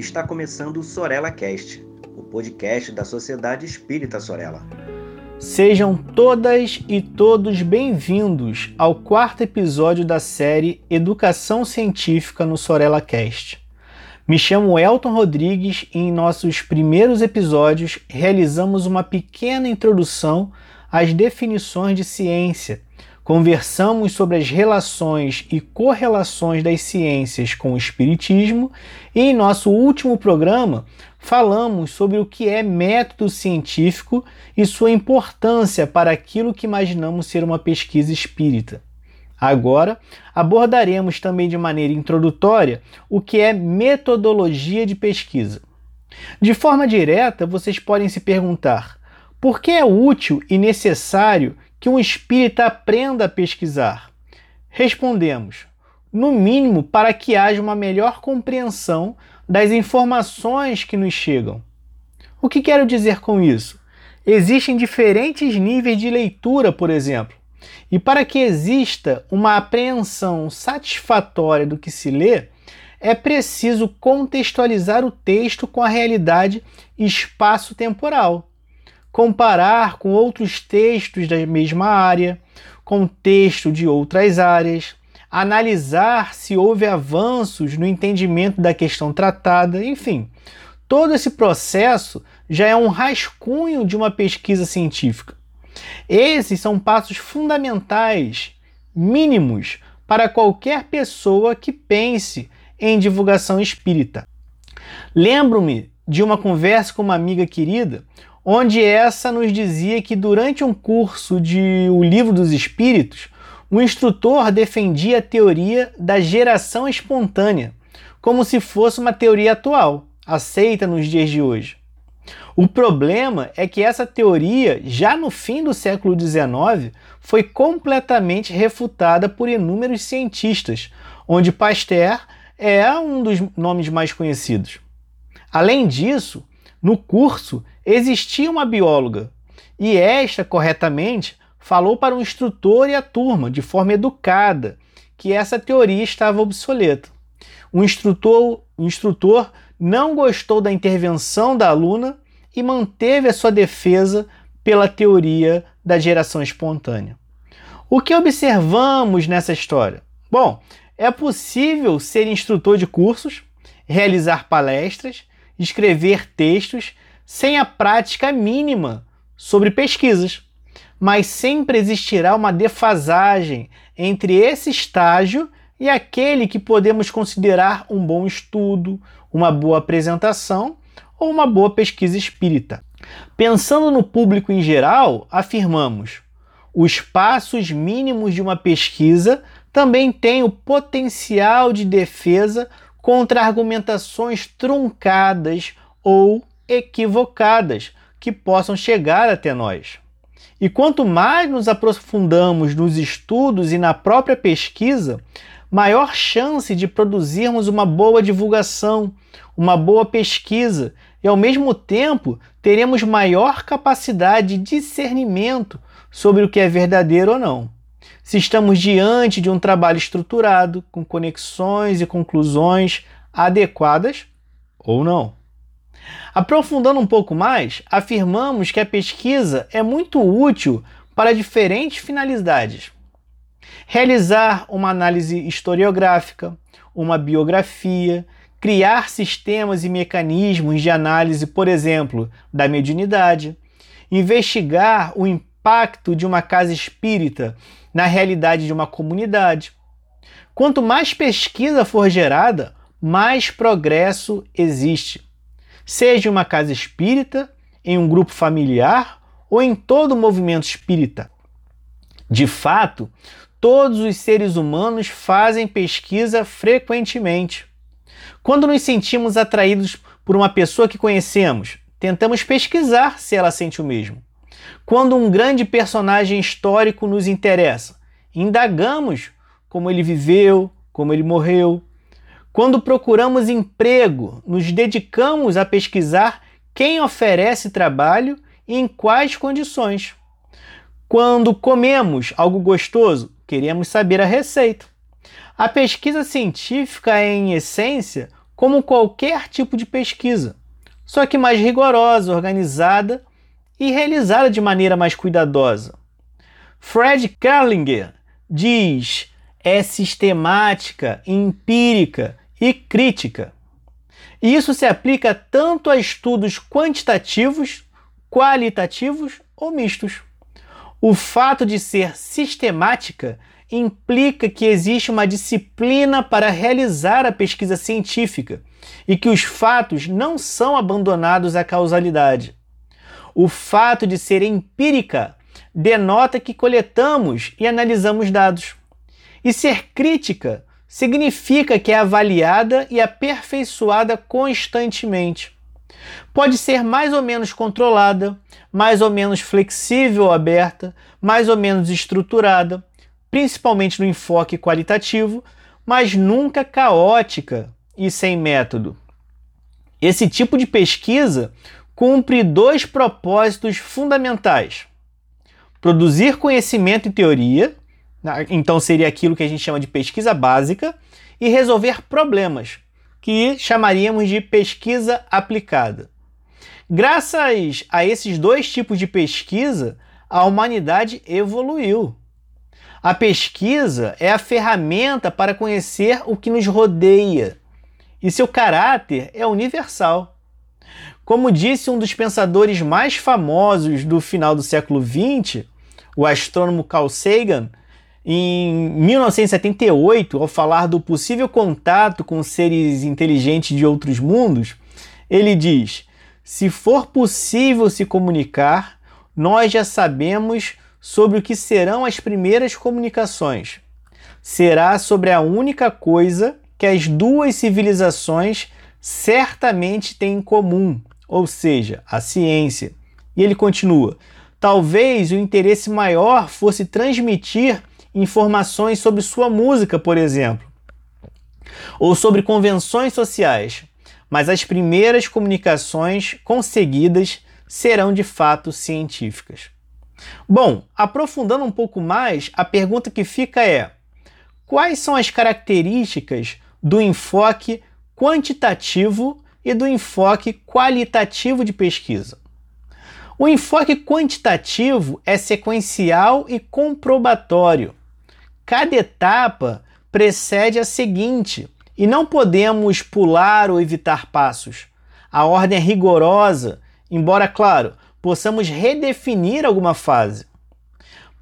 Está começando o Sorella Cast, o podcast da Sociedade Espírita Sorella. Sejam todas e todos bem-vindos ao quarto episódio da série Educação Científica no Sorella Cast. Me chamo Elton Rodrigues e em nossos primeiros episódios realizamos uma pequena introdução às definições de ciência Conversamos sobre as relações e correlações das ciências com o Espiritismo e em nosso último programa falamos sobre o que é método científico e sua importância para aquilo que imaginamos ser uma pesquisa espírita. Agora abordaremos também de maneira introdutória o que é metodologia de pesquisa. De forma direta, vocês podem se perguntar: por que é útil e necessário que um espírita aprenda a pesquisar? Respondemos: no mínimo, para que haja uma melhor compreensão das informações que nos chegam. O que quero dizer com isso? Existem diferentes níveis de leitura, por exemplo, e para que exista uma apreensão satisfatória do que se lê, é preciso contextualizar o texto com a realidade espaço-temporal comparar com outros textos da mesma área, com texto de outras áreas, analisar se houve avanços no entendimento da questão tratada, enfim. Todo esse processo já é um rascunho de uma pesquisa científica. Esses são passos fundamentais, mínimos, para qualquer pessoa que pense em divulgação espírita. Lembro-me de uma conversa com uma amiga querida, onde essa nos dizia que durante um curso de O Livro dos Espíritos, o instrutor defendia a teoria da geração espontânea, como se fosse uma teoria atual, aceita nos dias de hoje. O problema é que essa teoria, já no fim do século XIX, foi completamente refutada por inúmeros cientistas, onde Pasteur é um dos nomes mais conhecidos. Além disso, no curso existia uma bióloga e esta, corretamente, falou para o instrutor e a turma, de forma educada, que essa teoria estava obsoleta. O instrutor, o instrutor não gostou da intervenção da aluna e manteve a sua defesa pela teoria da geração espontânea. O que observamos nessa história? Bom, é possível ser instrutor de cursos, realizar palestras escrever textos sem a prática mínima sobre pesquisas, mas sempre existirá uma defasagem entre esse estágio e aquele que podemos considerar um bom estudo, uma boa apresentação ou uma boa pesquisa espírita. Pensando no público em geral, afirmamos: os passos mínimos de uma pesquisa também têm o potencial de defesa contra argumentações truncadas ou equivocadas que possam chegar até nós. E quanto mais nos aprofundamos nos estudos e na própria pesquisa, maior chance de produzirmos uma boa divulgação, uma boa pesquisa e, ao mesmo tempo, teremos maior capacidade de discernimento sobre o que é verdadeiro ou não se estamos diante de um trabalho estruturado, com conexões e conclusões adequadas ou não. Aprofundando um pouco mais, afirmamos que a pesquisa é muito útil para diferentes finalidades. Realizar uma análise historiográfica, uma biografia, criar sistemas e mecanismos de análise, por exemplo, da mediunidade, investigar o impacto de uma casa espírita na realidade de uma comunidade. Quanto mais pesquisa for gerada, mais progresso existe. Seja uma casa espírita, em um grupo familiar ou em todo o movimento espírita. De fato, todos os seres humanos fazem pesquisa frequentemente. Quando nos sentimos atraídos por uma pessoa que conhecemos, tentamos pesquisar se ela sente o mesmo. Quando um grande personagem histórico nos interessa, indagamos como ele viveu, como ele morreu. Quando procuramos emprego, nos dedicamos a pesquisar quem oferece trabalho e em quais condições. Quando comemos algo gostoso, queremos saber a receita. A pesquisa científica é, em essência, como qualquer tipo de pesquisa, só que mais rigorosa, organizada e realizada de maneira mais cuidadosa. Fred Kerlinger diz: é sistemática, empírica e crítica. E isso se aplica tanto a estudos quantitativos, qualitativos ou mistos. O fato de ser sistemática implica que existe uma disciplina para realizar a pesquisa científica e que os fatos não são abandonados à causalidade. O fato de ser empírica denota que coletamos e analisamos dados. E ser crítica significa que é avaliada e aperfeiçoada constantemente. Pode ser mais ou menos controlada, mais ou menos flexível ou aberta, mais ou menos estruturada, principalmente no enfoque qualitativo, mas nunca caótica e sem método. Esse tipo de pesquisa cumpre dois propósitos fundamentais: produzir conhecimento e teoria então seria aquilo que a gente chama de pesquisa básica, e resolver problemas, que chamaríamos de pesquisa aplicada. Graças a esses dois tipos de pesquisa, a humanidade evoluiu. A pesquisa é a ferramenta para conhecer o que nos rodeia, e seu caráter é universal. Como disse um dos pensadores mais famosos do final do século XX, o astrônomo Carl Sagan, em 1978, ao falar do possível contato com seres inteligentes de outros mundos, ele diz: se for possível se comunicar, nós já sabemos sobre o que serão as primeiras comunicações. Será sobre a única coisa que as duas civilizações certamente têm em comum, ou seja, a ciência. E ele continua: talvez o interesse maior fosse transmitir informações sobre sua música, por exemplo, ou sobre convenções sociais, mas as primeiras comunicações conseguidas serão de fato científicas. Bom, aprofundando um pouco mais, a pergunta que fica é: quais são as características do enfoque quantitativo e do enfoque qualitativo de pesquisa? O enfoque quantitativo é sequencial e comprobatório. Cada etapa precede a seguinte e não podemos pular ou evitar passos. A ordem é rigorosa, embora, claro, possamos redefinir alguma fase.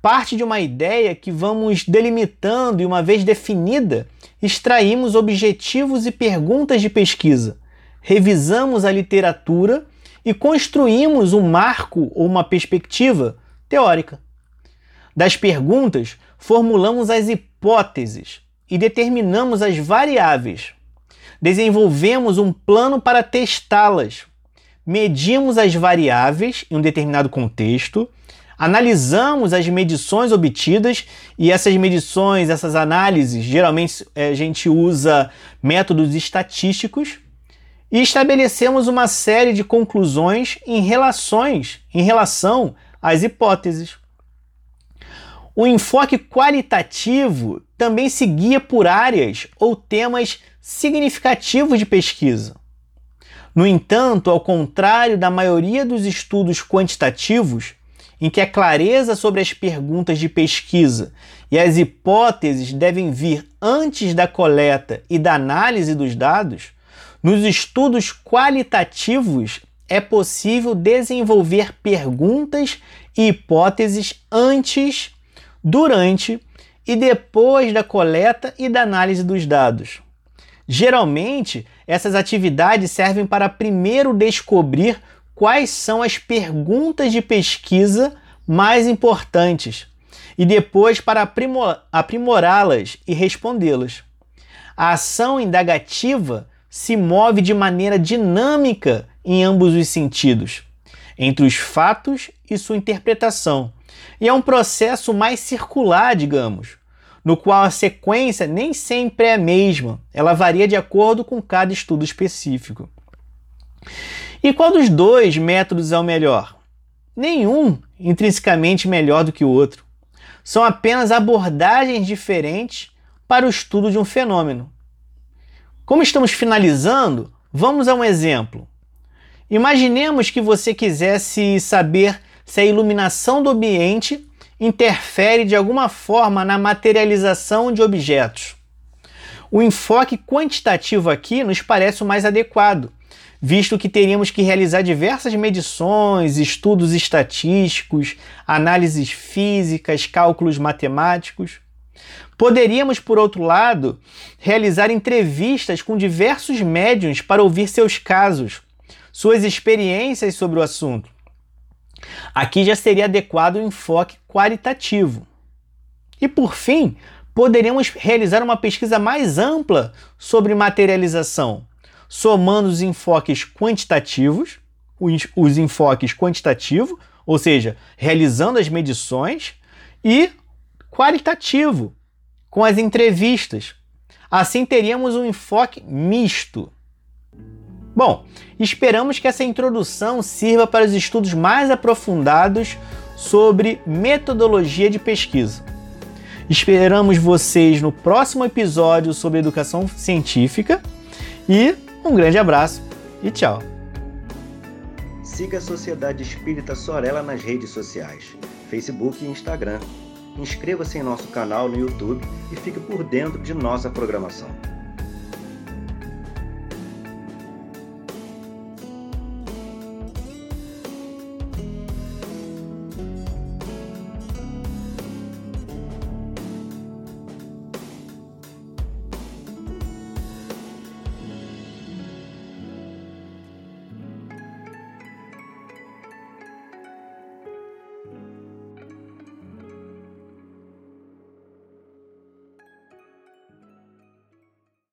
Parte de uma ideia que vamos delimitando e, uma vez definida, extraímos objetivos e perguntas de pesquisa, revisamos a literatura e construímos um marco ou uma perspectiva teórica. Das perguntas, formulamos as hipóteses e determinamos as variáveis. Desenvolvemos um plano para testá-las. Medimos as variáveis em um determinado contexto, analisamos as medições obtidas e essas medições, essas análises, geralmente eh, a gente usa métodos estatísticos e estabelecemos uma série de conclusões em relações, em relação às hipóteses. O enfoque qualitativo também se guia por áreas ou temas significativos de pesquisa. No entanto, ao contrário da maioria dos estudos quantitativos, em que a clareza sobre as perguntas de pesquisa e as hipóteses devem vir antes da coleta e da análise dos dados, nos estudos qualitativos é possível desenvolver perguntas e hipóteses antes durante e depois da coleta e da análise dos dados. Geralmente, essas atividades servem para primeiro descobrir quais são as perguntas de pesquisa mais importantes e depois para aprimorá-las e respondê-las. A ação indagativa se move de maneira dinâmica em ambos os sentidos, entre os fatos e sua interpretação, e é um processo mais circular, digamos, no qual a sequência nem sempre é a mesma, ela varia de acordo com cada estudo específico. E qual dos dois métodos é o melhor? Nenhum intrinsecamente melhor do que o outro. São apenas abordagens diferentes para o estudo de um fenômeno. Como estamos finalizando, vamos a um exemplo. Imaginemos que você quisesse saber se a iluminação do ambiente interfere de alguma forma na materialização de objetos. O enfoque quantitativo aqui nos parece o mais adequado, visto que teríamos que realizar diversas medições, estudos estatísticos, análises físicas, cálculos matemáticos. Poderíamos, por outro lado, realizar entrevistas com diversos médiums para ouvir seus casos, suas experiências sobre o assunto. Aqui já seria adequado o enfoque qualitativo. E por fim, poderíamos realizar uma pesquisa mais ampla sobre materialização, somando os enfoques quantitativos, os, os enfoques quantitativo, ou seja, realizando as medições, e qualitativo, com as entrevistas. Assim teríamos um enfoque misto. Bom, esperamos que essa introdução sirva para os estudos mais aprofundados sobre metodologia de pesquisa. Esperamos vocês no próximo episódio sobre educação científica e um grande abraço e tchau. Siga a Sociedade Espírita Sorella nas redes sociais, Facebook e Instagram. Inscreva-se em nosso canal no YouTube e fique por dentro de nossa programação.